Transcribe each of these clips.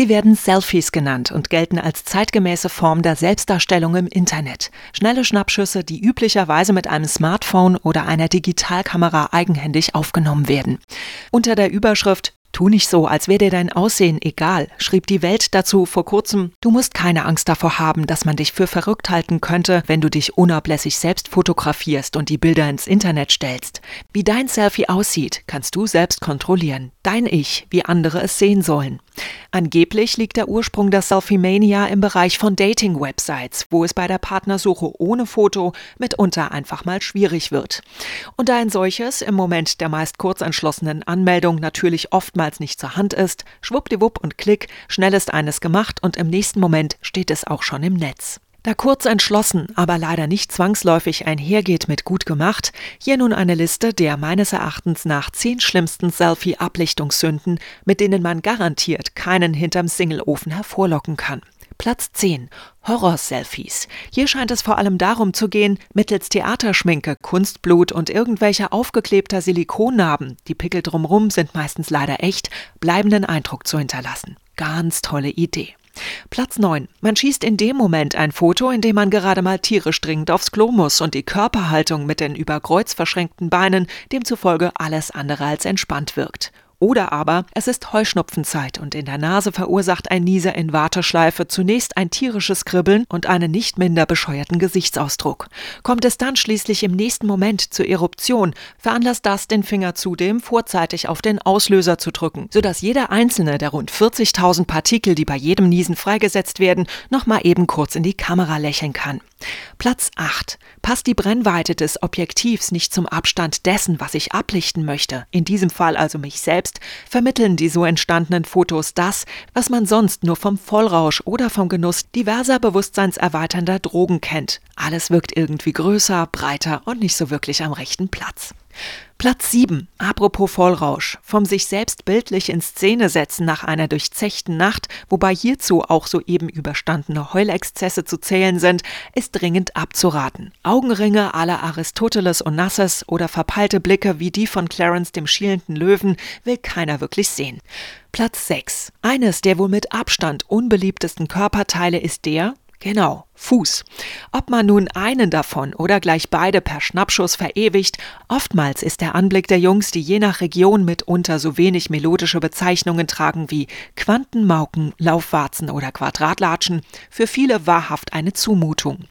Sie werden Selfies genannt und gelten als zeitgemäße Form der Selbstdarstellung im Internet. Schnelle Schnappschüsse, die üblicherweise mit einem Smartphone oder einer Digitalkamera eigenhändig aufgenommen werden. Unter der Überschrift Tu nicht so, als wäre dir dein Aussehen egal, schrieb die Welt dazu vor kurzem. Du musst keine Angst davor haben, dass man dich für verrückt halten könnte, wenn du dich unablässig selbst fotografierst und die Bilder ins Internet stellst. Wie dein Selfie aussieht, kannst du selbst kontrollieren. Dein Ich, wie andere es sehen sollen. Angeblich liegt der Ursprung der Selfie-Mania im Bereich von Dating-Websites, wo es bei der Partnersuche ohne Foto mitunter einfach mal schwierig wird. Und da ein solches im Moment der meist kurzentschlossenen Anmeldung natürlich oftmals nicht zur Hand ist, schwuppdiwupp und klick, schnell ist eines gemacht und im nächsten Moment steht es auch schon im Netz. Da kurz entschlossen, aber leider nicht zwangsläufig einhergeht mit gut gemacht, hier nun eine Liste der meines Erachtens nach zehn schlimmsten Selfie-Ablichtungssünden, mit denen man garantiert keinen hinterm Singleofen hervorlocken kann. Platz 10. Horror-Selfies. Hier scheint es vor allem darum zu gehen, mittels Theaterschminke, Kunstblut und irgendwelcher aufgeklebter Silikonnarben, die Pickel drumrum sind meistens leider echt, bleibenden Eindruck zu hinterlassen. Ganz tolle Idee. Platz 9. Man schießt in dem Moment ein Foto, in dem man gerade mal tierisch dringend aufs Klo muss und die Körperhaltung mit den über Kreuz verschränkten Beinen demzufolge alles andere als entspannt wirkt. Oder aber es ist Heuschnupfenzeit und in der Nase verursacht ein Nieser in Warteschleife zunächst ein tierisches Kribbeln und einen nicht minder bescheuerten Gesichtsausdruck. Kommt es dann schließlich im nächsten Moment zur Eruption, veranlasst das den Finger zudem vorzeitig auf den Auslöser zu drücken, sodass jeder einzelne der rund 40.000 Partikel, die bei jedem Niesen freigesetzt werden, nochmal eben kurz in die Kamera lächeln kann. Platz 8. Passt die Brennweite des Objektivs nicht zum Abstand dessen, was ich ablichten möchte, in diesem Fall also mich selbst, vermitteln die so entstandenen Fotos das, was man sonst nur vom Vollrausch oder vom Genuss diverser bewusstseinserweiternder Drogen kennt. Alles wirkt irgendwie größer, breiter und nicht so wirklich am rechten Platz. Platz 7. Apropos Vollrausch. Vom sich selbst bildlich in Szene setzen nach einer durchzechten Nacht, wobei hierzu auch soeben überstandene Heulexzesse zu zählen sind, ist dringend abzuraten. Augenringe aller Aristoteles und Nasses oder verpeilte Blicke wie die von Clarence dem schielenden Löwen will keiner wirklich sehen. Platz 6. Eines der wohl mit Abstand unbeliebtesten Körperteile ist der, Genau, Fuß. Ob man nun einen davon oder gleich beide per Schnappschuss verewigt, oftmals ist der Anblick der Jungs, die je nach Region mitunter so wenig melodische Bezeichnungen tragen wie Quantenmauken, Laufwarzen oder Quadratlatschen, für viele wahrhaft eine Zumutung.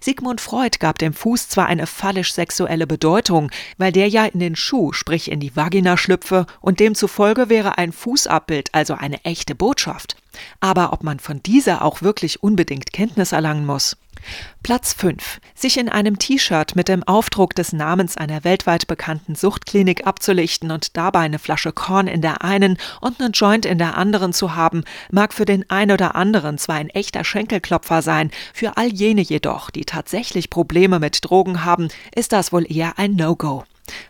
Sigmund Freud gab dem Fuß zwar eine phallisch-sexuelle Bedeutung, weil der ja in den Schuh, sprich in die Vagina schlüpfe, und demzufolge wäre ein Fußabbild also eine echte Botschaft. Aber ob man von dieser auch wirklich unbedingt Kenntnis erlangen muss. Platz 5. Sich in einem T-Shirt mit dem Aufdruck des Namens einer weltweit bekannten Suchtklinik abzulichten und dabei eine Flasche Korn in der einen und einen Joint in der anderen zu haben, mag für den ein oder anderen zwar ein echter Schenkelklopfer sein, für all jene jedoch, die tatsächlich Probleme mit Drogen haben, ist das wohl eher ein No-Go.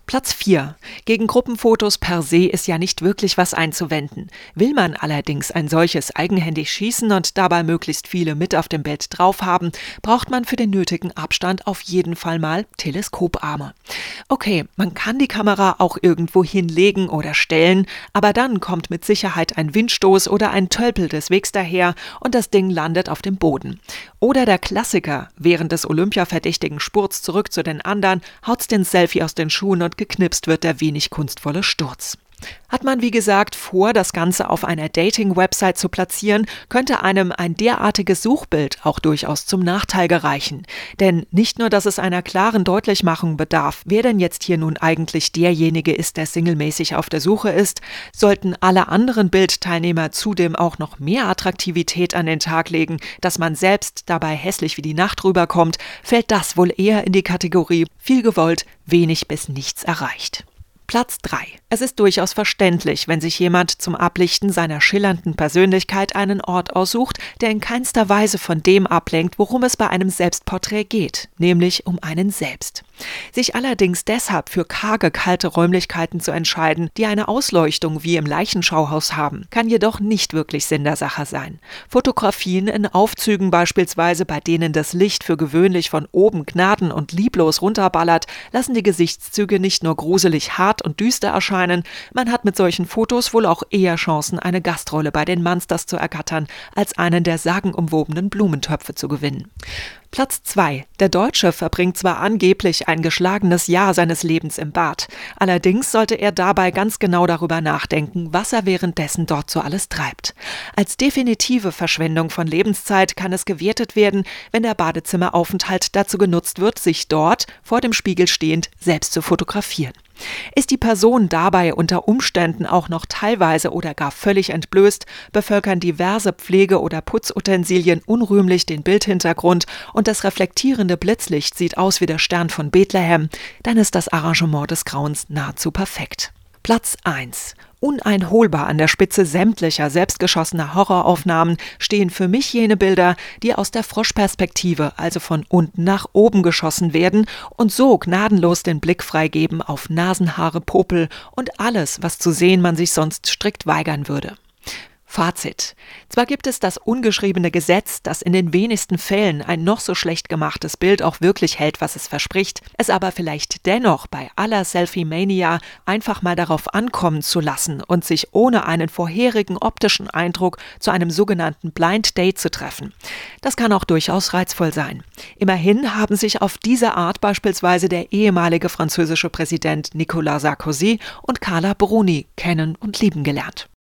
Platz 4. Gegen Gruppenfotos per se ist ja nicht wirklich was einzuwenden. Will man allerdings ein solches eigenhändig schießen und dabei möglichst viele mit auf dem Bild drauf haben, braucht man für den nötigen Abstand auf jeden Fall mal Teleskoparme. Okay, man kann die Kamera auch irgendwo hinlegen oder stellen, aber dann kommt mit Sicherheit ein Windstoß oder ein Tölpel des Wegs daher und das Ding landet auf dem Boden. Oder der Klassiker, während des Olympia-verdächtigen Spurts zurück zu den anderen, haut's den Selfie aus den Schuhen und geknipst wird der wenig kunstvolle Sturz. Hat man, wie gesagt, vor, das Ganze auf einer Dating-Website zu platzieren, könnte einem ein derartiges Suchbild auch durchaus zum Nachteil gereichen. Denn nicht nur, dass es einer klaren Deutlichmachung bedarf, wer denn jetzt hier nun eigentlich derjenige ist, der singlemäßig auf der Suche ist, sollten alle anderen Bildteilnehmer zudem auch noch mehr Attraktivität an den Tag legen, dass man selbst dabei hässlich wie die Nacht rüberkommt, fällt das wohl eher in die Kategorie viel gewollt, wenig bis nichts erreicht. Platz 3. Es ist durchaus verständlich, wenn sich jemand zum Ablichten seiner schillernden Persönlichkeit einen Ort aussucht, der in keinster Weise von dem ablenkt, worum es bei einem Selbstporträt geht, nämlich um einen selbst. Sich allerdings deshalb für karge, kalte Räumlichkeiten zu entscheiden, die eine Ausleuchtung wie im Leichenschauhaus haben, kann jedoch nicht wirklich Sinn der Sache sein. Fotografien in Aufzügen beispielsweise, bei denen das Licht für gewöhnlich von oben gnaden und lieblos runterballert, lassen die Gesichtszüge nicht nur gruselig hart hart und düster erscheinen, man hat mit solchen Fotos wohl auch eher Chancen, eine Gastrolle bei den Monsters zu ergattern, als einen der sagenumwobenen Blumentöpfe zu gewinnen. Platz 2. Der Deutsche verbringt zwar angeblich ein geschlagenes Jahr seines Lebens im Bad, allerdings sollte er dabei ganz genau darüber nachdenken, was er währenddessen dort so alles treibt. Als definitive Verschwendung von Lebenszeit kann es gewertet werden, wenn der Badezimmeraufenthalt dazu genutzt wird, sich dort vor dem Spiegel stehend selbst zu fotografieren. Ist die Person dabei unter Umständen auch noch teilweise oder gar völlig entblößt, bevölkern diverse Pflege- oder Putzutensilien unrühmlich den Bildhintergrund und das reflektierende Blitzlicht sieht aus wie der Stern von Bethlehem, dann ist das Arrangement des Grauens nahezu perfekt. Platz 1. Uneinholbar an der Spitze sämtlicher selbstgeschossener Horroraufnahmen stehen für mich jene Bilder, die aus der Froschperspektive, also von unten nach oben geschossen werden und so gnadenlos den Blick freigeben auf Nasenhaare, Popel und alles, was zu sehen man sich sonst strikt weigern würde. Fazit. Zwar gibt es das ungeschriebene Gesetz, das in den wenigsten Fällen ein noch so schlecht gemachtes Bild auch wirklich hält, was es verspricht, es aber vielleicht dennoch bei aller Selfie-Mania einfach mal darauf ankommen zu lassen und sich ohne einen vorherigen optischen Eindruck zu einem sogenannten Blind Date zu treffen. Das kann auch durchaus reizvoll sein. Immerhin haben sich auf diese Art beispielsweise der ehemalige französische Präsident Nicolas Sarkozy und Carla Bruni kennen und lieben gelernt.